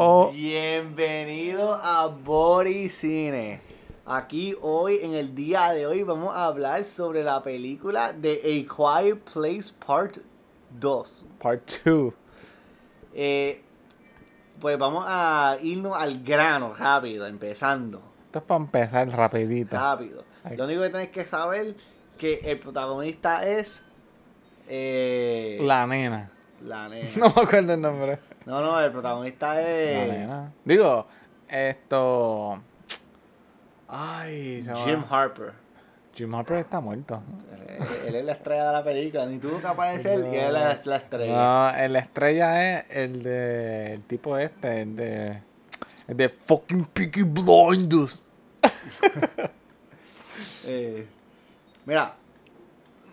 Oh, Bienvenido a Body Cine. Aquí hoy, en el día de hoy, vamos a hablar sobre la película de A Quiet Place Part 2. part 2. Eh, pues vamos a irnos al grano rápido, empezando. Esto es para empezar rapidito. Rápido. Ay. Lo único que tienes que saber que el protagonista es eh, La nena. la nena. No me acuerdo el nombre. No, no, el protagonista La es nena. Digo, esto... Ay, se Jim Harper. Jim Harper está muerto. Él, es la estrella de la película, ni tuvo que aparecer y él es la estrella. No, el estrella es el de... El tipo este, el de... El de fucking Peaky Blinders. Eh, mira,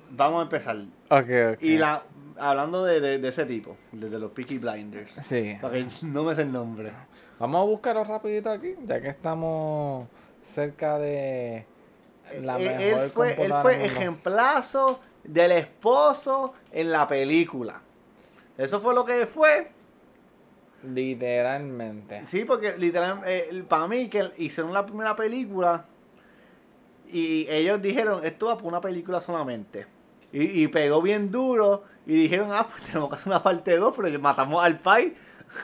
vamos a empezar. Ok, ok. Y la, hablando de, de- de ese tipo, de, de los Peaky Blinders, Sí. porque no me sé el nombre. Vamos a buscarlo rapidito aquí, ya que estamos cerca de la Eh, mejor él fue, él fue ejemplazo del esposo en la película. Eso fue lo que fue. Literalmente. Sí, porque literalmente, para mí, que hicieron la primera película y ellos dijeron, esto va por una película solamente. Y, y pegó bien duro y dijeron, ah, pues tenemos que hacer una parte 2, pero matamos al pai.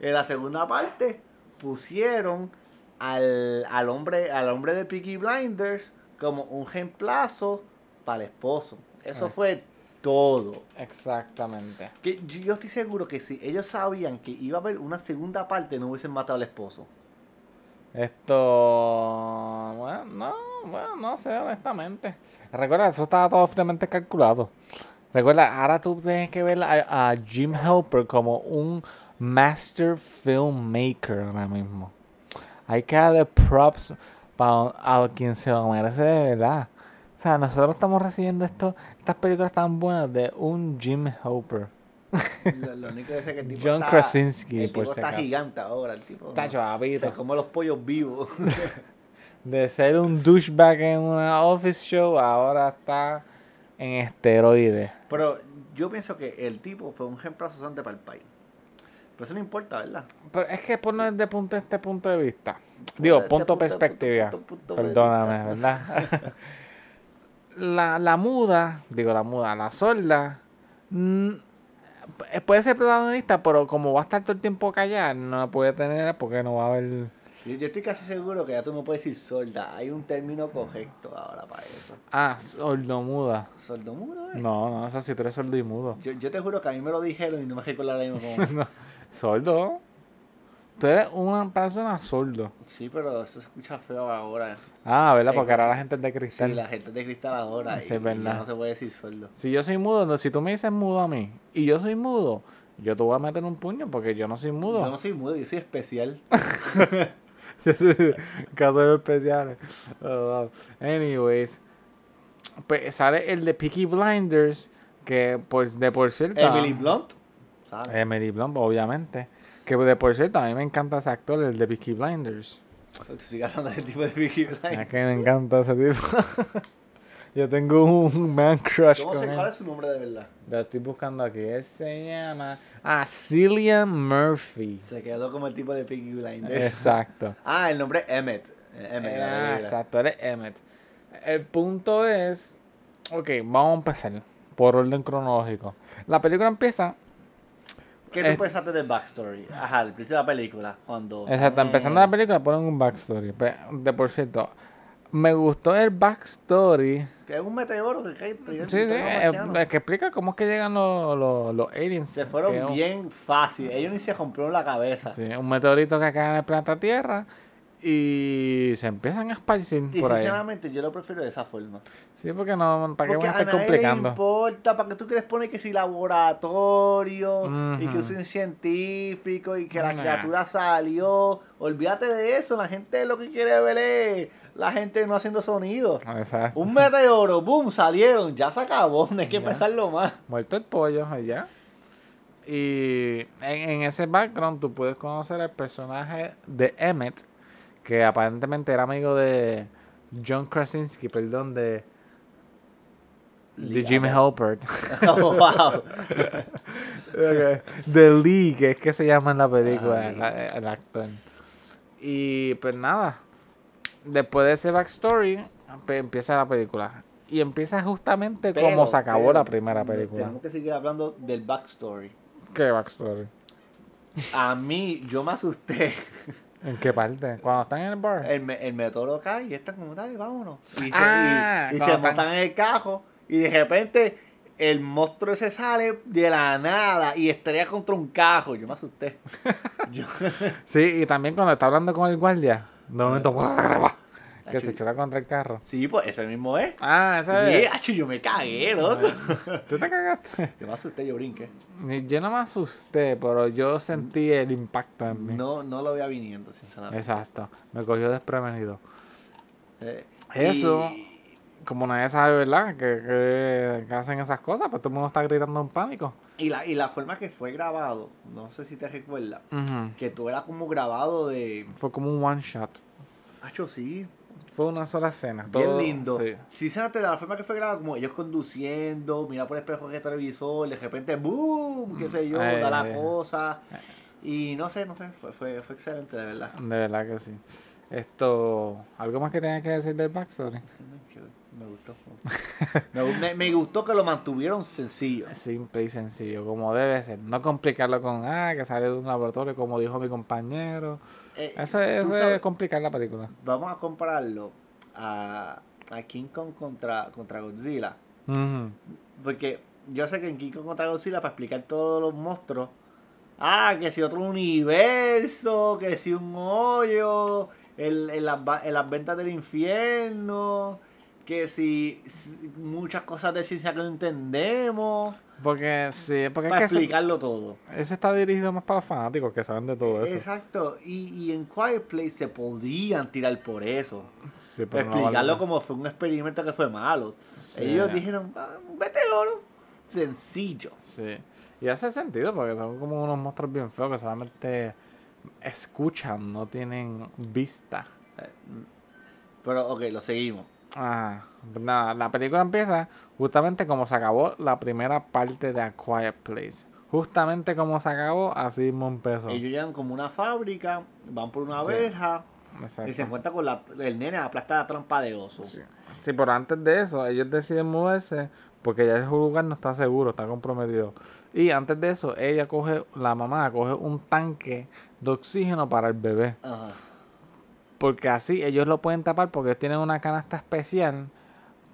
en la segunda parte pusieron al, al hombre al hombre de Peaky Blinders como un reemplazo para el esposo. Eso Ah. fue todo. Exactamente. Que yo estoy seguro que si ellos sabían que iba a haber una segunda parte, no hubiesen matado al esposo. Esto. Bueno, no, bueno, no sé, honestamente. Recuerda, eso estaba todo fríamente calculado. Recuerda, ahora tú tienes que ver a, a Jim Helper como un master filmmaker ahora mismo. Hay que darle props para a quien se lo merece de verdad. O sea, nosotros estamos recibiendo esto, estas películas tan buenas de un Jim Helper. Lo, lo único que es que el tipo John está, Krasinski, el tipo está gigante ahora, el tipo. Tacho, ¿no? papito. Se come los pollos vivos. De ser un douchebag en una office show, ahora está en esteroides. Pero yo pienso que el tipo fue un reemplazo sonante para el país. Pero eso no importa, ¿verdad? Pero es que ponlo desde punto, este punto de vista. Digo, Desde punto punto- perspectiva. punto- punto de Perdóname. ¿verdad? la, la muda, digo la muda, la sorda, mm, puede ser protagonista, pero como va a estar todo el tiempo callada, no la puede tener porque no va a haber... Yo, yo estoy casi seguro que ya tú no puedes decir sorda. Hay un término correcto ahora para eso. Ah, sordomuda. ¿Sordomudo, eh? No, no, eso sí, tú eres sordo y mudo. Yo, yo te juro que a mí me lo dijeron y no me recuerdo ahora mismo cómo. No, sordo. Tú eres una persona sordo. Sí, pero eso se escucha feo ahora. Ah, ¿verdad? Eh, Porque ahora la gente es de Sí, cristal. la gente es de cristal ahora. Sí, y, es verdad. y no se puede decir sordo. Si yo soy mudo, no, si tú me dices mudo a mí y yo soy mudo, yo te voy a meter un puño porque yo no soy mudo. Yo no soy mudo, yo soy especial. Casos especiales. Oh, wow. Anyways, pues sale el de Peaky Blinders, que por, de por cierto... Emily Blunt. Emily Blunt, obviamente. Que de por cierto, a mí me encanta ese actor, el de Peaky Blinders. Tú sigues hablando de tipo de Peaky Es Blinders. que me encanta ese tipo. yo tengo un man crush ¿Cómo con se, él. ¿Cuál es su nombre de verdad? Lo estoy buscando aquí. Él se llama. Ah, Cillian Murphy. Se quedó como el tipo de Peaky Blinders. Exacto. Ah, el nombre es Emmett. Eh, Emmett, la Ah, exacto, eres Emmett. El punto es. Ok, vamos a empezar por orden cronológico. La película empieza. ¿Qué tú pensaste del backstory? Ajá, al principio de la película. Cuando. Exacto, Eh, empezando la película ponen un backstory. De por cierto, me gustó el backstory. Que es un meteoro que cae. Sí, sí, eh, eh, que explica cómo es que llegan los, los, los aliens. Se fueron un- bien fácil. Ellos ni se compraron la cabeza. Sí, un meteorito que cae en el planeta Tierra y se empiezan a esparcir Y por ahí. sinceramente yo lo prefiero de esa forma. Sí, porque no, ¿para qué Porque voy a a estar complicando? importa, ¿para qué tú quieres poner que si laboratorio y que un científico y que la Nah. criatura salió? Olvídate de eso, la gente lo que quiere ver es la gente no haciendo sonido. Exacto. Un meteoro, boom, salieron, ya se acabó, no hay que pensarlo más. Muerto el pollo allá. Y en, en ese background tú puedes conocer al personaje de Emmett, que aparentemente era amigo de John Krasinski, perdón, de, de Jim. Halpert. Oh, wow. Ok. The Lee, que es que se llama en la película, Ah, el, el actor. Y pues nada, después de ese backstory, pues, empieza la película. Y empieza justamente como Pero, se acabó pero, la primera película. Tenemos que seguir hablando del backstory. ¿Qué backstory? A mí, yo me asusté. ¿En qué parte? Cuando están en el bar. El, el meteoro cae y están como, dale, vámonos. Y se, Ah, y- y cuando se montan en el cajo y de repente el monstruo ese sale de la nada y estrella contra un cajo. Yo me asusté. Yo- Sí, y también cuando está hablando con el guardia, de momento que se choca contra el carro. sí, pues ese mismo es. Ah, ese es. acho, yo me cagué, loco. ¿Tú te cagaste? Yo me asusté, yo brinqué. Yo no me asusté, pero yo sentí el impacto en mí. No, no lo veía viniendo, sinceramente. Exacto, me cogió desprevenido. Eh, Eso, y- como nadie sabe, ¿verdad? Que, que- que hacen esas cosas, pues todo el mundo está gritando en pánico. Y la, y la forma que fue grabado, no sé si te recuerdas, que tú era como grabado de... Fue como un one shot. Acho, sí, Fue una sola escena. bien todo- lindo. sí. Sí, se nota la forma que fue grabado, como ellos conduciendo, mira por el espejo de televisor, de repente, ¡boom! qué sé yo, da la cosa. Y no sé, no sé, fue, fue, fue excelente, de verdad. De verdad que sí. Esto, ¿algo más que tenga que decir del backstory? Me gustó. me, gu- me- me gustó que lo mantuvieron sencillo. Simple y sencillo, como debe ser. No complicarlo con, ah, que sale de un laboratorio, como dijo mi compañero. Eh, Eso, es- eso sabes- es complicar la película. Vamos a compararlo a, a King Kong contra, contra Godzilla. Porque yo sé que en King Kong contra Godzilla, para explicar todos los monstruos, ah, que si otro universo, que si un hoyo, el, en, las, en las ventas del infierno, que si, si muchas cosas de ciencia que no entendemos, Porque sí, porque es para que ese, explicarlo todo. ese está dirigido más para los fanáticos que saben de todo eso. Exacto, y, y en Quiet Place se podían tirar por eso. Sí, explicarlo como fue un experimento que fue malo. Sí. Ellos dijeron, ah, un meteoro sencillo. Sí. Y hace sentido porque son como unos monstruos bien feos que solamente escuchan, no tienen vista. Eh, Pero, ok, lo seguimos. Ah, nada, la película empieza justamente como se acabó la primera parte de A Quiet Place. Justamente como se acabó, así mismo empezó. Ellos llegan como una fábrica, van por una Sí. verja Exacto. y se encuentran con la, el nene aplasta la trampa de oso. Sí. Sí, pero antes de eso, ellos deciden moverse porque ya ese lugar no está seguro, está comprometido. Y antes de eso, ella coge, la mamá coge un tanque de oxígeno para el bebé. Ajá. Porque así ellos lo pueden tapar porque tienen una canasta especial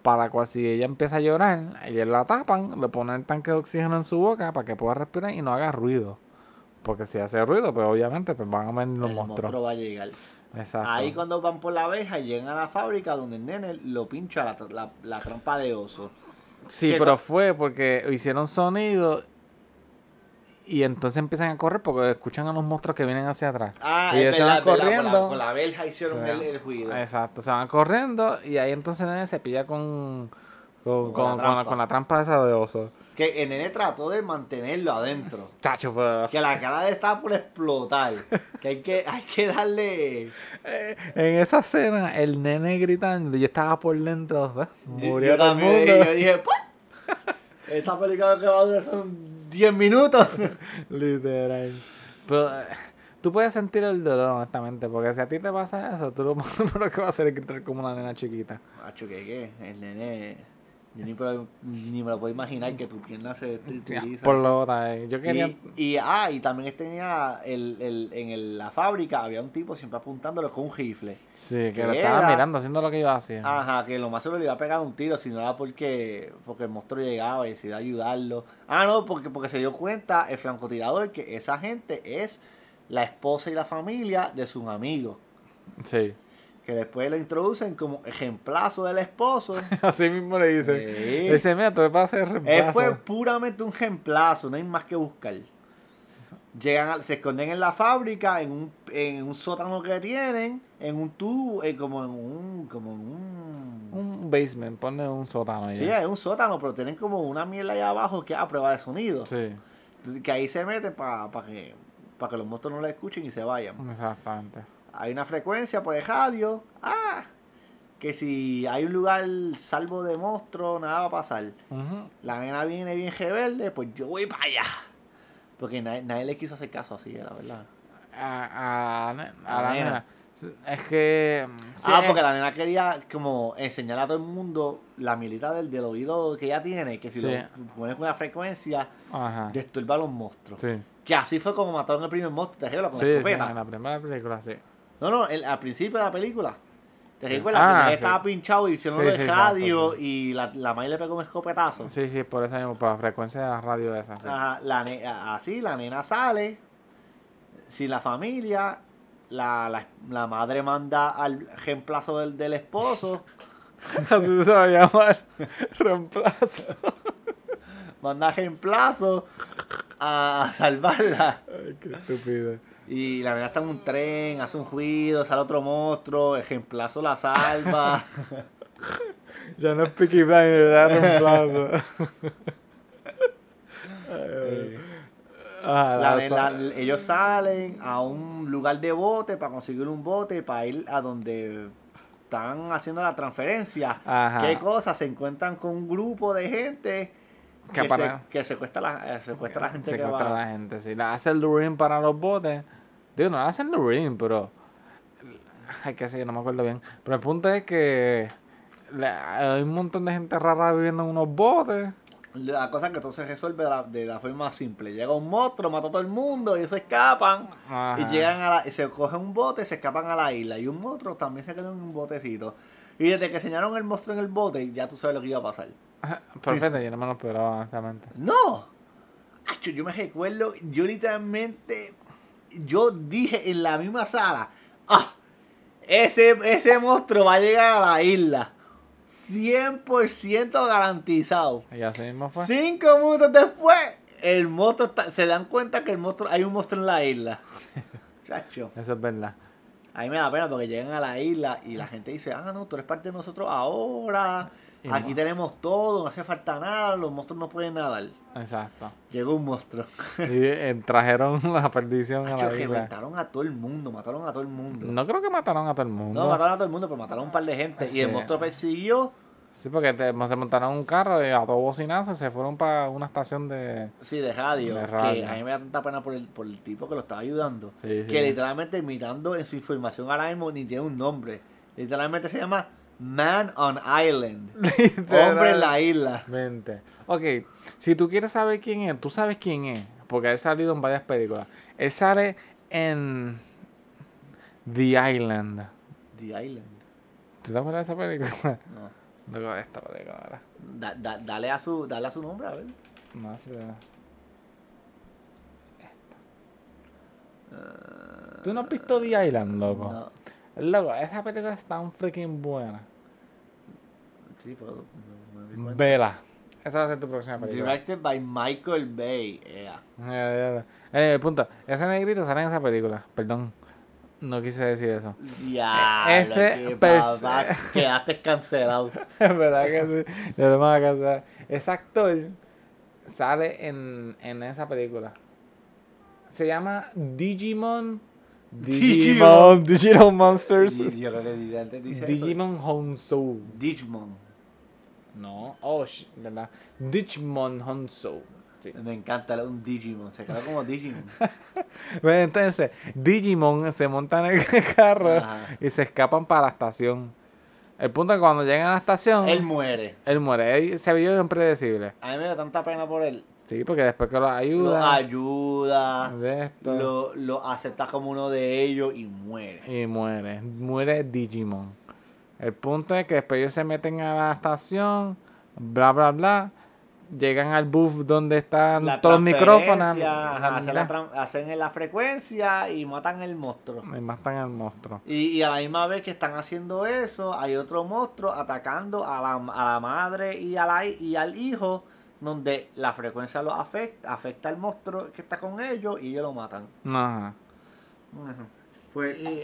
para cuando si ella empieza a llorar, ellos la tapan, le ponen el tanque de oxígeno en su boca para que pueda respirar y no haga ruido. Porque si hace ruido, pues obviamente pues van a venir los el monstruos. monstruo va a llegar. Exacto. Ahí cuando van por la verja llegan a la fábrica donde el nene lo pincha la, la- la trampa de oso. Sí, pero fue porque hicieron sonido y entonces empiezan a correr porque escuchan a los monstruos que vienen hacia atrás. Ah, y ellos se van verdad, con la- corriendo. Con la, verja hicieron el, el ruido. Exacto, se van corriendo y ahí entonces el nene se pilla con, con, Con con- la la, trampa. esa de oso. Que el nene trató de mantenerlo adentro. Chacho, pues. Que la cara de él estaba por explotar. Que hay que, hay que darle. Eh, En esa escena, el nene gritando, yo estaba por dentro. Yo- murió yo todo el también, mundo. Yo dije, "Pues, Esta película que va a durar son 10 minutos. Literal. Pero eh, tú puedes sentir el dolor, honestamente, porque si a ti te pasa eso, tú lo primero que vas a hacer es gritar como una nena chiquita. Macho, ¿qué qué? El nene. Yo ni, puedo- ni me lo puedo imaginar que tu pierna se trituriza. Por lo eh, Yo quería. Y, y, ah, y también tenía el, el, en el- la fábrica había un tipo siempre apuntándolo con un rifle. Sí, que que lo estaba era- mirando, haciendo lo que yo hacía. Ajá, que lo más seguro le iba a pegar un tiro, si no era porque, porque el monstruo llegaba y decidió ayudarlo. Ah, no, porque, porque se dio cuenta el francotirador que esa gente es la esposa y la familia de sus amigos. Sí. Que después lo introducen como ejemplazo del esposo. Así mismo le dice. Sí. Le mira, tú me vas a hacer Él reemplazo. fue puramente un reemplazo, no hay más que buscar. Llegan, a- se esconden en la fábrica, en un, en un sótano que tienen, en un tubo, eh, como en un, como en un, Un basement, ponle un sótano ahí. sí, es un sótano, pero tienen como una mierda allá abajo que es a prueba de sonido. Sí, Entonces, que ahí se meten para que, para que los monstruos no la escuchen y se vayan. exactamente. Hay una frecuencia por el radio, ah, que si hay un lugar salvo de monstruos, nada va a pasar. La nena viene bien rebelde, pues yo voy para allá. Porque nadie, nadie le quiso hacer caso así, la verdad. A, a, la la nena. nena. Es que. mm, sí, ah, porque la nena quería como enseñar a todo el mundo la milita del, del oído que ella tiene, que si Sí. lo pones con una frecuencia, Ajá. disturba a los monstruos. Sí. Que así fue como mataron el primer monstruo, ¿te recuerdas? Con Sí, la sí, escopeta. en la primera película, sí. No, no, el- al principio de la película. ¿Te recuerdas? Ah, que sí. estaba pinchado y hicieron Sí, exacto, radio y la, la madre le pegó un escopetazo. Sí, sí, por eso mismo, por la frecuencia de la radio esa. Ajá, la así, la nena sale sin la familia, la, la, la madre manda al reemplazo del, del esposo, Así se va a llamar. Reemplazo. manda reemplazo a salvarla. Ay, qué estúpido. Y la nena está en un tren, hace un ruido, sale otro monstruo, el reemplazo la salva. Ya no es Peaky Blinders, reemplazo. Eh, Ah, La la ellos salen a un lugar de bote para conseguir un bote para ir a donde están haciendo la transferencia. Ajá. ¿Qué cosa? Se encuentran con un grupo de gente Que que, para- se, que secuestra, la, eh, secuestra la gente que secuestra va. a la gente, sí. La hace el para los botes. Digo, no la hacen lurín, pero. Hay que seguir, no me acuerdo bien. Pero el punto es que. la- hay un montón de gente rara viviendo en unos botes. La cosa es que todo se resuelve de la, de la forma simple. Llega un monstruo, mata a todo el mundo, y ellos se escapan. Ajá. Y llegan a la, y se cogen un bote y se escapan a la isla. Y un monstruo también se queda en un botecito. Y desde que enseñaron el monstruo en el bote, ya tú sabes lo que iba a pasar. Perfecto, yo no me lo esperaba, honestamente. ¡No! Acho, yo me recuerdo, yo literalmente, yo dije en la misma sala, ¡ah! Ese, ese monstruo va a llegar a la isla. 100% garantizado. Y así mismo fue. Cinco minutos después, el monstruo está- se dan cuenta que el monstruo, hay un monstruo en la isla. Chacho. Eso es verdad. A mí me da pena porque llegan a la isla y la gente dice, ah, no, tú eres parte de nosotros ahora. Aquí mo- tenemos todo, no hace falta nada, los monstruos no pueden nadar. Exacto. Llegó un monstruo. Y eh, trajeron la perdición a la isla. reventaron a todo el mundo, mataron a todo el mundo. No, No creo que mataron a todo el mundo. mataron a todo el mundo, pero mataron a un par de gente. Y el monstruo persiguió. Sí, porque te- se montaron un carro y a todo bocinazo y se fueron para una estación de... Sí, de radio, De radio. Que a mí me da tanta pena por el, por el tipo que lo estaba ayudando. Sí, sí. Que literalmente mirando en su información ahora mismo ni tiene un nombre. Literalmente se llama Man on Island. Hombre en la isla. Mente. Ok, si tú quieres saber quién es, tú sabes quién es, porque él ha salido en varias películas. Él sale en The Island. The Island. ¿Tú te acuerdas de esa película? No. No esta película, ¿verdad? Da- da- dale, a su, dale a su nombre, a ver. No sé. ¿Tú no has visto The Island, loco? No. Loco, esa película es tan freaking buena. Sí, pero no me. Vela. Esa va a ser tu próxima película. Directed by Michael Bay. Yeah. Eh, eh, punto. Ese negrito sale en esa película. Perdón. No quise decir eso. Ya, Ese ese papá, quedaste cancelado. Es verdad que sí. Ya lo vamos a casar. Ese actor sale en, en esa película. Se llama Digimon. Digimon. Digimon. Monsters. Y yo creo que antes dice eso. Digimon Honso. Digimon. No. Oh, sh- ¿verdad? Digimon Honso. Sí. Me encanta un Digimon. Se quedó como Digimon. Bueno, entonces, Digimon se montan en el carro Ajá. y se escapan para la estación. El punto es que cuando llegan a la estación, Él él, muere. muere. Él se vio impredecible. A mí me da tanta pena por él. Sí, porque después que lo Lo ayuda, ayuda. de esto, Lo, lo acepta como uno de ellos y muere. y muere. Muere Digimon. El punto es que después ellos se meten a la estación, bla, bla, bla. Llegan al booth donde están La todos los micrófonos. ajá, hacen, la hacen la frecuencia y matan el monstruo. Y matan al monstruo. Y, y a la misma vez que están haciendo eso, hay otro monstruo atacando a la, a la madre y, a y al hijo, donde la frecuencia lo afecta, afecta al monstruo que está con ellos y ellos lo matan. Ajá. Pues Y,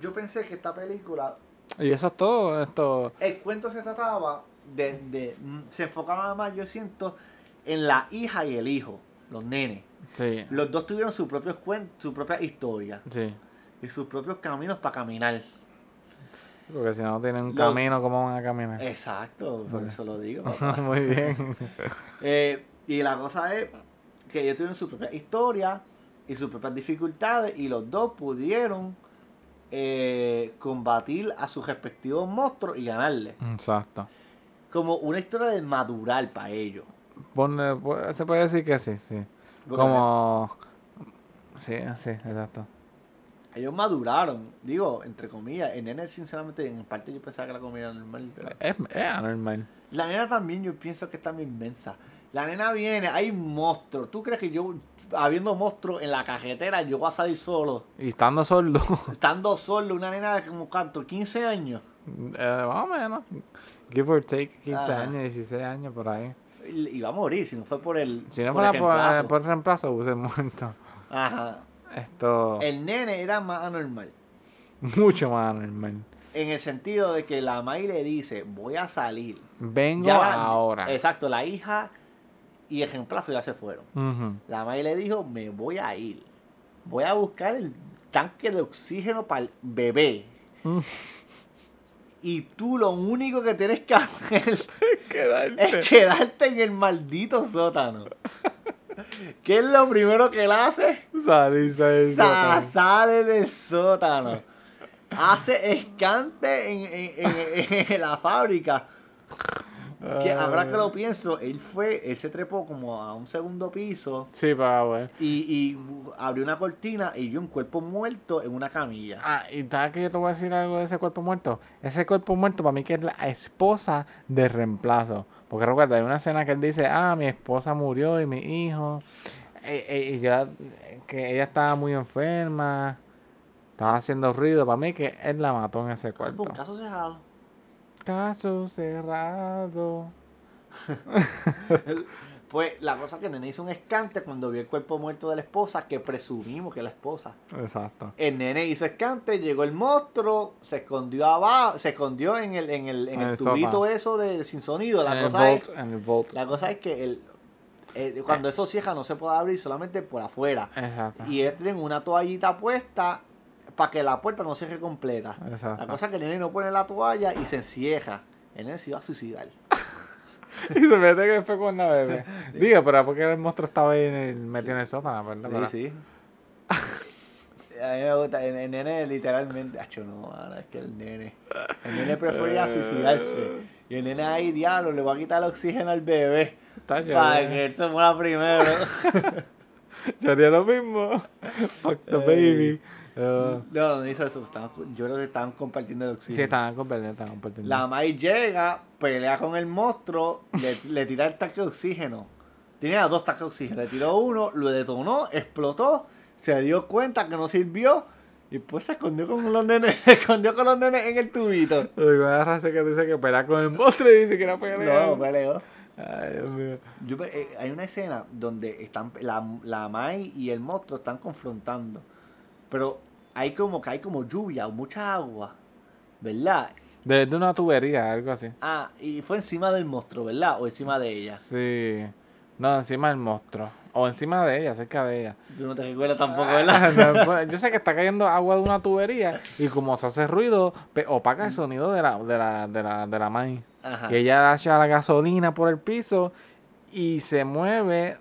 yo pensé que esta película, y eso es todo. Esto. el cuento se trataba de, de mm, se enfocaba más, yo siento, en la hija y el hijo, los nenes. Sí. Los dos tuvieron sus propios cuentos, su propia historia Sí. y sus propios caminos para caminar. Porque si no tienen un Lo- camino, ¿cómo van a caminar? Exacto, por eso lo digo. Muy bien. Eh, y la cosa es que ellos tuvieron su propia historia y sus propias dificultades y los dos pudieron eh, combatir a sus respectivos monstruos y ganarle. Exacto. Como una historia de madurar para ellos. Ponle- pu- se puede decir que sí, sí. Como... Sí, sí, exacto. Ellos maduraron, digo, entre comillas. El nene, sinceramente, en parte yo pensaba que la comida era normal. pero- Es, es anormal. La nena también, yo pienso que está bien inmensa. La nena viene, hay monstruos. ¿Tú crees que yo, habiendo monstruos en la carretera, yo voy a salir solo? Y estando sordo, Estando solo, una nena de como cuánto, 15 años. eh, más o menos. Give or take 15 Ajá. años, 16 años por ahí. Va a morir, si no fue por el. Si no por el fuera por, reemplazo. por reemplazo, hubiese muerto. Ajá. Esto, El nene era más anormal. mucho más anormal. En el sentido de que la May le dice, voy a salir. Vengo Ya- ahora. Exacto, la hija y el reemplazo ya se fueron. La May le dijo, me voy a ir. Voy a buscar el tanque de oxígeno para el bebé. Mm. Y tú lo único que tienes que hacer Quedarte. es quedarte en el maldito sótano. ¿Qué es lo primero que él hace? Salirse del Sa- sótano. sale del sótano. Hace escante en, en- en- en la fábrica. Que ahora que lo pienso, él fue, él se trepó como a un segundo piso Sí, para ver. y, y abrió una cortina y vio un cuerpo muerto en una camilla. Ah, y sabes que yo te voy a decir algo de ese cuerpo muerto. Ese cuerpo muerto para mí que es la esposa de reemplazo. Porque recuerda, hay una escena que él dice, ah, mi esposa murió y mi hijo. Eh, eh, y ya, eh, que ella estaba muy enferma. Estaba haciendo ruido. Para mí que él la mató en ese cuerpo. Un caso cerrado. Caso cerrado. Pues la cosa que nene hizo un escante cuando vio el cuerpo muerto de la esposa, que presumimos que es la esposa. Exacto. El nene hizo escante, llegó el monstruo, se escondió abajo, se escondió en el, en el, en el el tubito eso de sin sonido. La en, el cosa es, en el la cosa es que el, eh, cuando eso cierra no se puede abrir solamente por afuera. Exacto. Y ellos tienen una toallita puesta para que la puerta no cierre completa. Exacto. La cosa es que el nene no pone la toalla y se encierra. El nene se iba a suicidar. Y se mete que después con la bebé. Digo, pero porque el monstruo estaba ahí en el, metido en el sótano, ¿verdad? Pero- Sí, sí. A mí me gusta, el, el nene literalmente, acho no, mano, es que el nene, el nene prefería suicidarse. Y el nene ahí, diablo, le va a quitar el oxígeno al bebé. Está Para que él se muera primero. Yo haría lo mismo. Fuck the baby. Uh, No, no hizo eso. estaban- yo creo que estaban compartiendo el sí, oxígeno. estaban compartiendo, estaban compartiendo. La Mai llega, pelea con el monstruo, le, le tira el tanque de oxígeno. Tenía dos tanques de oxígeno. Le tiró uno, lo detonó, explotó, se dio cuenta que no sirvió y pues se escondió con los nenes, se escondió con los nenes en el tubito. Una raza que dice que pelea con el monstruo y dice que era pelea. No, peleó. Ay, Dios mío. Yo eh, hay una escena donde están la, la Mai y el monstruo están confrontando. Pero hay como que hay como lluvia o mucha agua. ¿Verdad? Desde una tubería, algo así. Ah, y fue encima del monstruo, ¿verdad? O encima de ella. Sí. No, encima del monstruo. O encima de ella, cerca de ella. Tú no te recuerdas tampoco, Ah, ¿verdad? pues, Yo sé que está cayendo agua de una tubería y como se hace ruido, opaca el sonido de la, de la, de la, de la maíz. Ajá. Y ella echa la gasolina por el piso y se mueve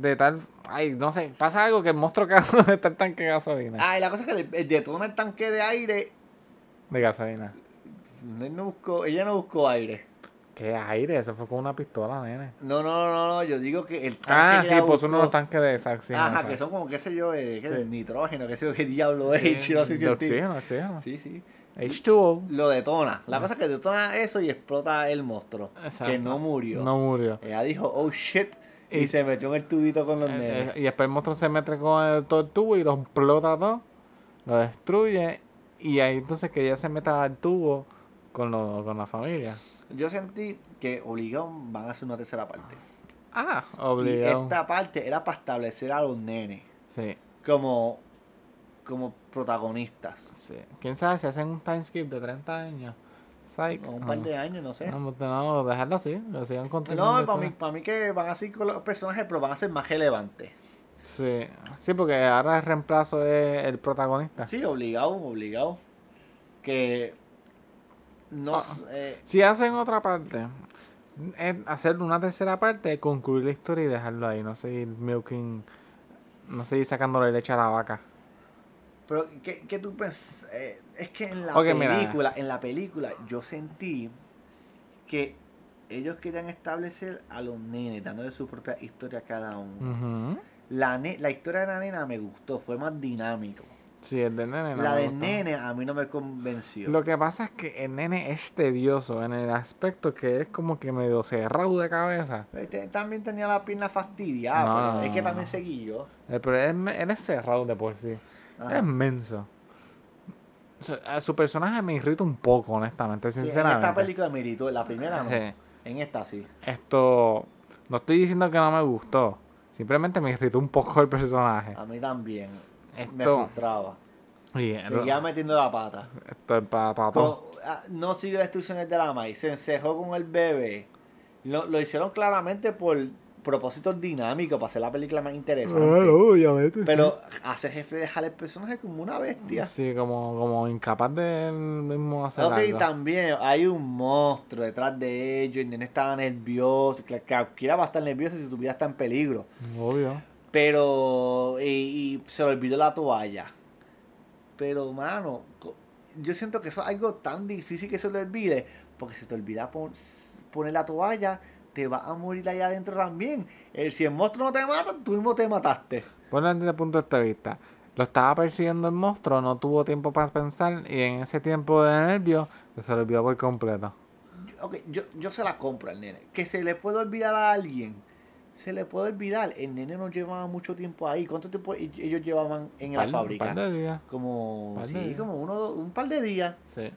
de tal. Ay, no sé, pasa algo que el monstruo donde está el tanque de gasolina. Ah, y la cosa es que de- detona el tanque de aire. De gasolina. Él no buscó, ella no buscó aire. ¿Qué aire? Eso fue con una pistola, nene. No, no, no, no, yo digo que el tanque Ah, que sí, pues uno de los tanques de oxígeno, Ajá, que son como, qué sé yo, eh. Sí. nitrógeno, qué sé yo, qué diablo es. Sí, no sé qué oxígeno, oxígeno. Sí, sí. H2O. Lo detona. La cosa es que detona eso y explota el monstruo. Exacto. Que no murió. No murió. Ella dijo, oh shit. Y, Y- se metió en el tubito con los Eh, nenes. eh, y después el monstruo se mete con el, todo el tubo y lo explota todo, lo destruye. Y ahí entonces que ella se meta al tubo con, lo- con la familia. Yo sentí que obligado van a hacer una tercera parte. Ah, Y obligado. esta parte era para establecer a los nenes Sí, como, como protagonistas. sí. ¿Quién sabe si hacen un time skip de 30 años? Psych. Un par de años, no sé. No, no, no, dejarlo así, que sigan continuando. No, para mí, para mí que van a seguir con los personajes, pero van a ser más relevantes. Sí, sí, porque ahora el reemplazo es el protagonista. Sí, obligado, obligado. Que no Ah. sé, eh, Si hacen otra parte, es hacer una tercera parte, concluir la historia y dejarlo ahí. No seguir milking. No seguir sacándole leche a la vaca. Pero, ¿qué, qué tú pensas? Eh, es que en la mira. película, en la película, yo sentí que ellos querían establecer a los nenes, dándole su propia historia a cada uno. La, ne- la historia de la nena me gustó, fue más dinámico. Sí, el de nene. no la del nene a mí no me convenció. Lo que pasa es que el nene es tedioso en el aspecto que es como que medio cerrado de cabeza. Este, también tenía la pierna fastidiada, No, pero no, es que también seguí yo. Eh, Pero él es cerrado de por sí. Ajá. Es menso. Su, personaje me irrita un poco, honestamente, Sí, en sinceramente. esta película me irritó, la primera no. Sí. En esta sí. Esto. No estoy diciendo que no me gustó. Simplemente me irritó un poco el personaje. A mí también. Me frustraba. Seguía metiendo la pata. esto es para. Co- ah, no siguió las instrucciones de la maíz, se encejó con el bebé. Lo, lo hicieron claramente por propósitos dinámicos, para hacer la película más interesante. obviamente. Pero hace reflejar el personaje como una bestia. Sí, como, como incapaz de él mismo hacer Ok, algo. también hay un monstruo detrás de ellos, el nene estaba nervioso, que cualquiera va a estar nervioso si su vida está en peligro. Obvio. Pero, y, y se le olvidó la toalla. Pero, mano, yo siento que eso es algo tan difícil que se te olvide, porque si te olvida pon- poner la toalla, te vas a morir allá adentro también. El, si el monstruo no te mata, tú mismo te mataste. Bueno, desde el punto de vista. Lo estaba persiguiendo el monstruo, no tuvo tiempo para pensar y en ese tiempo de nervio se lo olvidó por completo. Yo- Ok, yo, yo se la compro al nene. Que se le puede olvidar a alguien, se le puede olvidar. El nene no llevaba mucho tiempo ahí. ¿Cuánto tiempo e- ellos llevaban en la fábrica? par de días. Como, par de sí, días. como uno, un par de días. Sí.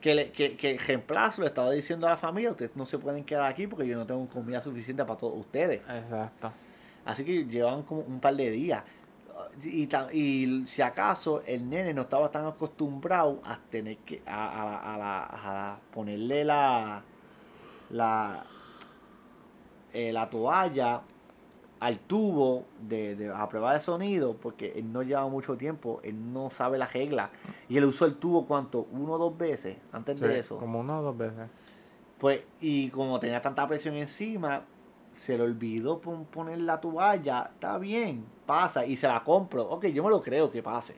Que, le, que, que el reemplazo le estaba diciendo a la familia, ustedes no se pueden quedar aquí porque yo no tengo comida suficiente para todos ustedes. Exacto. Así que llevaban como un par de días. Y, y si acaso el nene no estaba tan acostumbrado a tener que a, a, a, la- a ponerle la la eh, la toalla al tubo de, de a prueba de sonido porque él no lleva mucho tiempo él no sabe la regla y él usó el tubo cuánto uno o dos veces antes Sí, de eso Como una o dos veces. pues, y como tenía tanta presión encima, se le olvidó pon- poner la toalla. Está bien, pasa y se la compro. Ok, yo me lo creo que pase.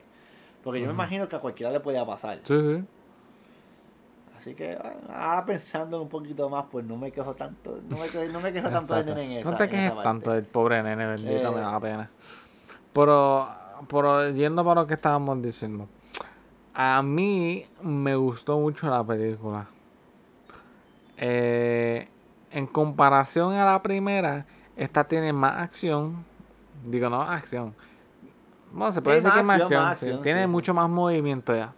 Porque yo me imagino que a cualquiera le podía pasar. Sí, sí. Así que ah, ahora pensando un poquito más, pues no me quejo tanto. No me quejo, no me quejo tanto de Exacto. nene en esa. no te quejes tanto del pobre nene, bendito, Eh. me da pena. Pero, pero yendo para lo que estábamos diciendo. A mí me gustó mucho la película. Eh, en comparación a la primera, esta tiene más acción. Digo, no acción. Bueno, se puede decir que es más más acción, sí. Tiene sí. mucho más movimiento ya.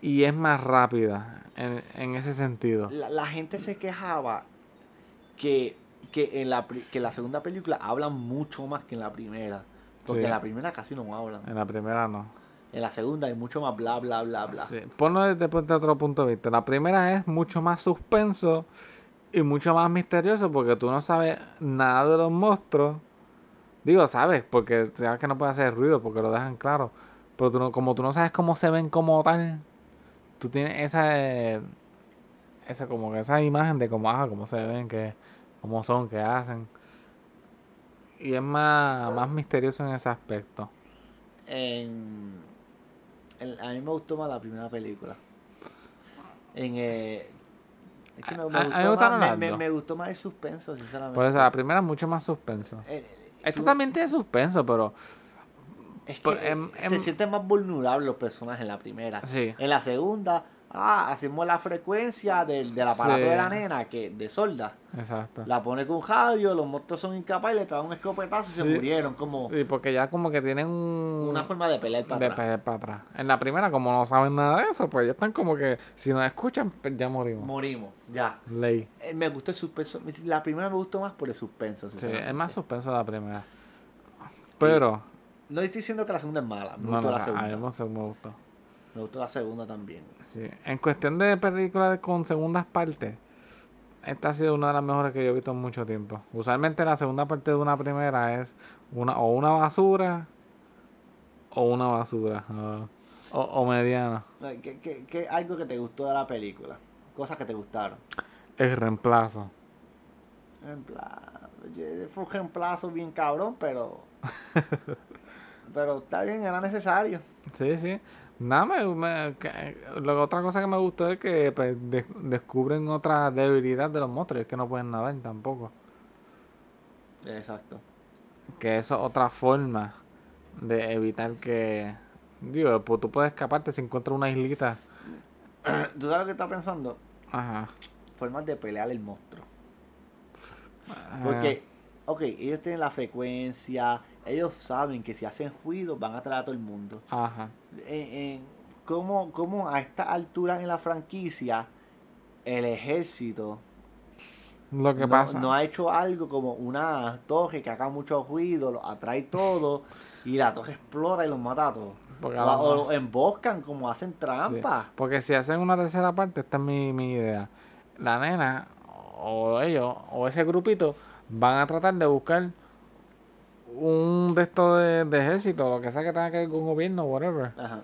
Y es más rápida en, en ese sentido. La, la gente se quejaba que, que, en la, que la segunda película hablan mucho más que en la primera. Porque Sí. en la primera casi no hablan. En la primera no. En la segunda hay mucho más bla, bla, bla, bla. Sí, Ponlo desde desde otro punto de vista. La primera es mucho más suspenso y mucho más misterioso porque tú no sabes nada de los monstruos. Digo, sabes, porque sabes que no puede hacer ruido porque lo dejan claro. Pero tú no, como tú no sabes cómo se ven como tal, tú tienes esa, esa como que esa imagen de cómo, ah, cómo se ven, que, cómo son, qué hacen. Y es más, más misterioso en ese aspecto. En, en- a mí me gustó más la primera película. En, eh, es que me, A- me a- a mí me gustó más, me, gustó más el suspenso, sinceramente. Por eso la primera es mucho más suspenso. Eh, Esto tú- también tiene suspenso, pero es que por- em- se em- sienten más vulnerables los personajes en la primera. sí. En la segunda, ah, hacemos la frecuencia del, del aparato Sí. de la nena, que de solda. Exacto. La pone con radio, los monstruos son incapaces, le pegan un escopetazo y se murieron. Como Sí, porque ya como que tienen un... una forma de pelear para de atrás. pelear para atrás. En la primera, como no saben nada de eso, pues ya están como que si nos escuchan, pues ya morimos. Morimos, ya. Ley. Eh, me gustó el suspenso. La primera me gustó más por el suspenso. Sí, es más suspenso la primera. Pero, No estoy diciendo que la segunda es mala. Me no, gustó no, la a segunda. mí no sé, me gustó. Me gustó la segunda también. Sí. En cuestión de películas con segundas partes, esta ha sido una de las mejores que yo he visto en mucho tiempo. Usualmente la segunda parte de una primera es una o una basura o una basura. O, o mediana. ¿Qué, qué, qué- algo que te gustó de la película? Cosas que te gustaron. El reemplazo. Plan, fue un reemplazo bien cabrón, pero. pero está bien, era necesario. Sí, sí. Nada, me, me- que- lo- otra cosa que me gustó es que pues, de- descubren otra debilidad de los monstruos, es que no pueden nadar tampoco. Exacto. Que eso es otra forma de evitar que... Digo, pues tú puedes escaparte si encuentras una islita. ¿Tú sabes lo que está pensando? Ajá. Formas de pelear el monstruo. Ah, Porque, ok, ellos tienen la frecuencia, ellos saben que si hacen ruido van a traer a todo el mundo. Ajá. En, en- ¿cómo, cómo a esta altura en la franquicia el ejército Lo que no, pasa... no ha hecho algo como una torre que haga mucho ruido, lo atrae todo y la torre explota y los mata a todos? Porque O, o mejor- lo emboscan como hacen Sí, trampa. Porque si hacen una tercera parte, esta es mi, mi idea. La nena, o ellos, o ese grupito, van a tratar de buscar un de estos de, de ejército, lo que sea que tenga que ver con gobierno, whatever. Ajá.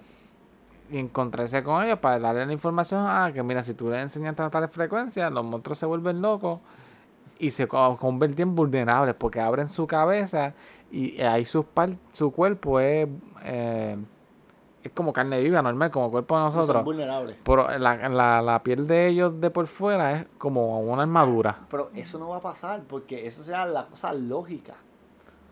Y encontrarse con ellos para darle la información, ah, que mira, si tú les enseñas a tales frecuencias, los monstruos se vuelven locos y se co- convierten en vulnerables porque abren su cabeza y ahí par- su cuerpo es, eh, es como carne viva, normal, como cuerpo de Son nosotros. vulnerables. Pero la, la, la piel de ellos de por fuera es como una armadura. Pero eso no va a pasar porque eso sea la cosa lógica.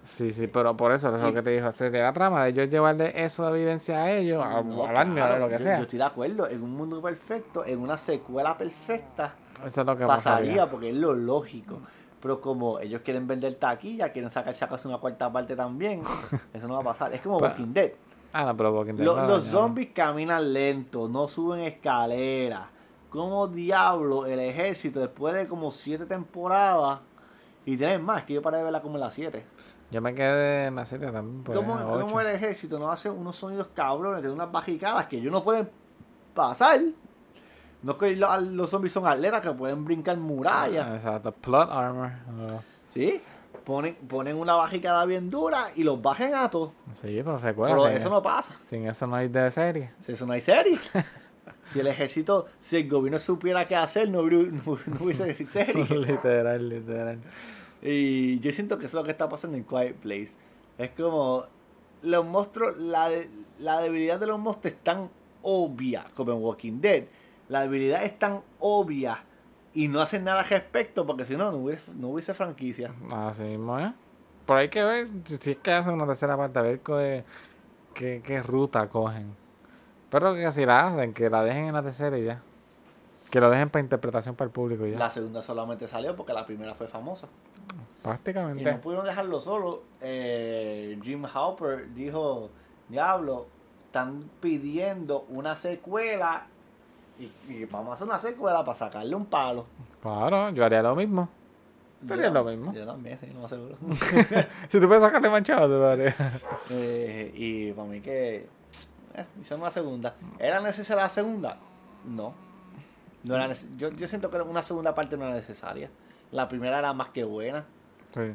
Sí, sí, pero por eso, eso es lo que te dijo. Sería la trama de ellos llevarle eso de evidencia a ellos, a, No, claro, o lo que yo- sea. Yo estoy de acuerdo. En un mundo perfecto, en una secuela perfecta, Eso es lo que pasaría pasaría. porque es lo lógico. Pero como ellos quieren vender taquilla, quieren sacar acaso una cuarta parte también, eso no va a pasar. Es como Walking Dead. Ah, no, pero Walking Dead Lo- no, los zombies caminan lento, no suben escaleras. ¿Cómo diablo el ejército, después de como siete temporadas, y tienen más, que yo paré de verla como en las siete? Yo me quedé en la serie también. Pues, ¿Cómo, el ejército no hace unos sonidos cabrones de unas barricadas que ellos no pueden pasar? No es que los, los zombies son atletas que pueden brincar murallas. Ah, Exacto, plot armor. ¿Sí? Ponen, ponen una barricada bien dura y los bajen a todos. Sí, pero recuerda, Pero sin, eso no pasa. sin eso no hay de serie. Si eso no hay serie. Si el ejército, si el gobierno supiera qué hacer, no, hubiera- no, no hubiese serie. literal, literal. Y yo siento que eso es lo que está pasando en Quiet Place. Es como los monstruos, la, la debilidad de los monstruos es tan obvia como en Walking Dead. La debilidad es tan obvia y no hacen nada al respecto porque si no, no hubiese, no hubiese franquicia. Así mismo, ¿eh? Pero hay que ver si, es que hacen una tercera parte, a ver qué, qué, qué ruta cogen. Pero que si la hacen, que la dejen en la tercera y ya. Que lo dejen para interpretación para el público y ya. La segunda solamente salió porque la primera fue famosa. Y Prácticamente. no pudieron dejarlo solo. Eh, Jim Halper dijo, diablo, están pidiendo una secuela y, y vamos a hacer una secuela para sacarle un palo. Claro, yo haría lo mismo. Yo Haría lo mismo. Yo también, sí, no seguro. Si tú puedes sacarle manchado, te lo haría. Eh, y para mí que eh, hicieron una segunda. ¿Era necesaria la segunda? No. no era yo, yo siento que una segunda parte no era necesaria. La primera era más que buena. Sí.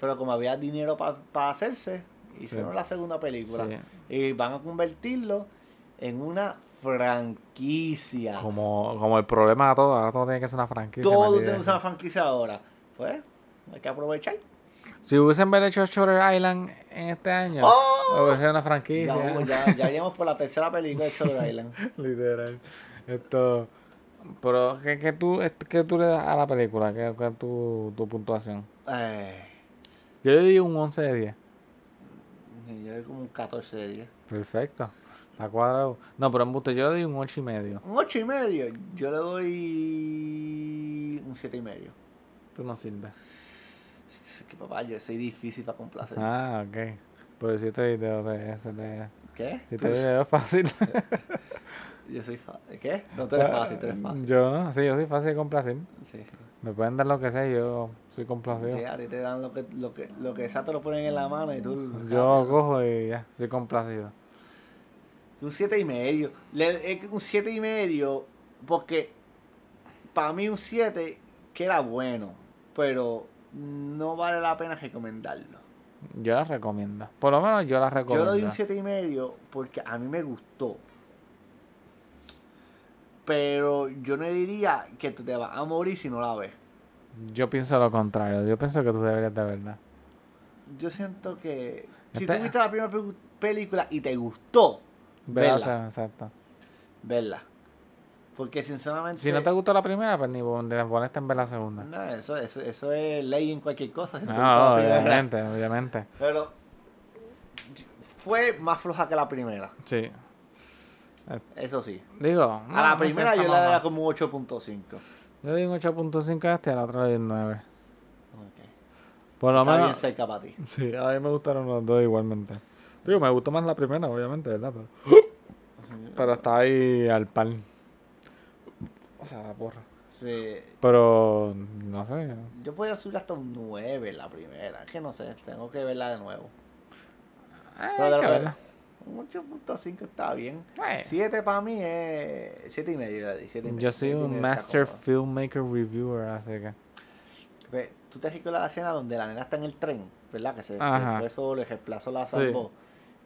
Pero como había dinero para hacerse, hicieron Sí. la segunda película. Sí. Y van a convertirlo en una franquicia. Como, como el problema de todo, ahora todo tiene que ser una franquicia. Todo tiene que ser una franquicia ahora. Pues, hay que aprovechar. Si hubiesen hecho Shutter Island en este año, ¡Oh! hubiese sido una franquicia. Ya, ya, ya por la tercera película de Shutter Island. Literal. Esto. Pero, ¿qué, qué tú, qué tú le das a la película? ¿Qué, qué es tu, tu puntuación? Eh, Yo le di un 11 de 10. yo doy como un 14 de 10. Perfecto. Está cuadrado. No, pero en busto yo le di un 8 y medio. Un 8 y medio. Yo le doy un 7 y medio. Tú no sirves. Es que papá, yo soy difícil para complacer. Ah, ok. Pero si te video de ese de. ¿Qué? Si te video fácil. Yo soy fácil. ¿Qué? No, tú eres fácil, tú eres fácil. Yo no, sí, yo soy fácil de complacer. Sí, sí. Me pueden dar lo que sea yo soy complacido. Sí, a ti te dan lo que, lo que, lo que sea, te lo ponen en la mano y tú. Yo cojo y ya, soy complacido. Un 7 y medio. Le- un 7 y medio porque para mí un 7 que era bueno, pero no vale la pena recomendarlo. Yo la recomiendo. Por lo menos yo la Yo recomiendo. le doy un 7 y medio porque a mí me gustó. Pero yo no diría que tú te vas a morir si no la ves. Yo pienso lo contrario. Yo pienso que tú deberías de verla. Yo siento que si Este- tú viste la primera película y te gustó, Verla, exacto. verla. Porque sinceramente... Si no te gustó la primera, pues ni pon- te ponerte en ver la segunda. No, eso, eso, eso es ley en cualquier cosa. si no primera. obviamente, obviamente. Pero fue más floja que la primera, Sí. eso sí. Digo, A no, la primera yo le daría como 8.5. Yo di un 8.5 a este y a la otra le di un 9. Ok. Por lo Está bien menos. cerca para ti. Sí, a mí me gustaron los dos igualmente. Digo, me gustó más la primera, obviamente, ¿verdad? Pero, pero está ahí al par. O sea, la porra. Sí. Pero, no sé. Yo podría subir hasta un 9 la primera. Es que no sé, tengo que verla de nuevo. Ay, Pero de lo que que- verla. Un 8.5 está bien. Bueno. 7 para mí es 7 y medio. siete y medio, Yo soy siete un master filmmaker reviewer, así que. ¿Tú te recuerdas la escena donde la nena está en el tren? ¿Verdad? Que se, fue solo y reemplazó la salvó.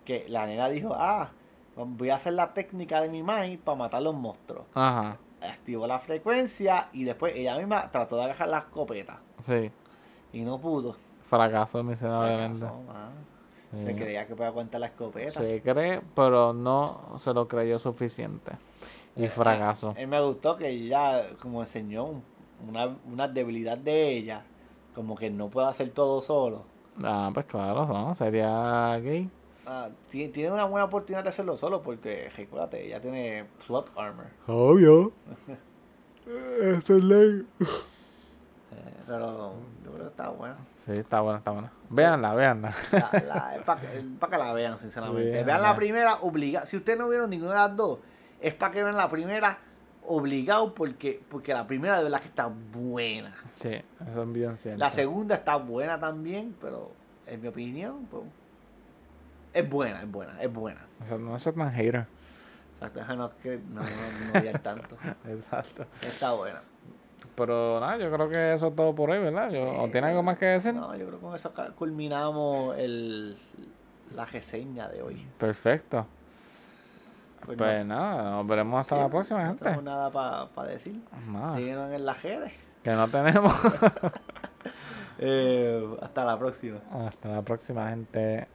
Que la nena dijo, ah, voy a hacer la técnica de mi mai para matar los monstruos. Ajá, Activó la frecuencia y después ella misma trató de agarrar la escopeta. sí. Y no pudo. Fracaso miserablemente. Fracasó, ah. Se Sí. creía que podía aguantar la escopeta. Se cree, pero no se lo creyó suficiente. Y Eh, fracaso. A mí me gustó que ella como enseñó un- una, una debilidad de ella. Como que no puede hacer todo solo. Ah, pues claro, no, sería gay. Ah, ti- tiene una buena oportunidad de hacerlo solo porque, recuérdate, ella tiene plot armor. Obvio. Eso es ley. Eh, pero yo creo que está bueno. Sí, está buena, está buena. Véanla, véanla. Para pa' que la vean, sinceramente. Bien, vean la primera obligada. Si ustedes no vieron ninguna de las dos, es para que vean la primera obligado porque, porque la primera de verdad que está buena. Sí, eso es bien cierto. La segunda está buena también, pero en mi opinión, pues, es buena, es buena, es buena. O sea, no es tan hater. Exacto, no, es que no, no, no tanto. Exacto. Está buena. Pero nada, yo creo que eso es todo por hoy, ¿verdad? Yo- ¿O tiene algo más que decir? No, yo creo que con eso culminamos el, la reseña de hoy. Perfecto. Pues Pues no- nada, nos veremos hasta la próxima, No gente. tenemos nada para decir. Nada, Síguenos en las redes. que no tenemos. Eh, hasta la próxima. hasta la próxima, gente.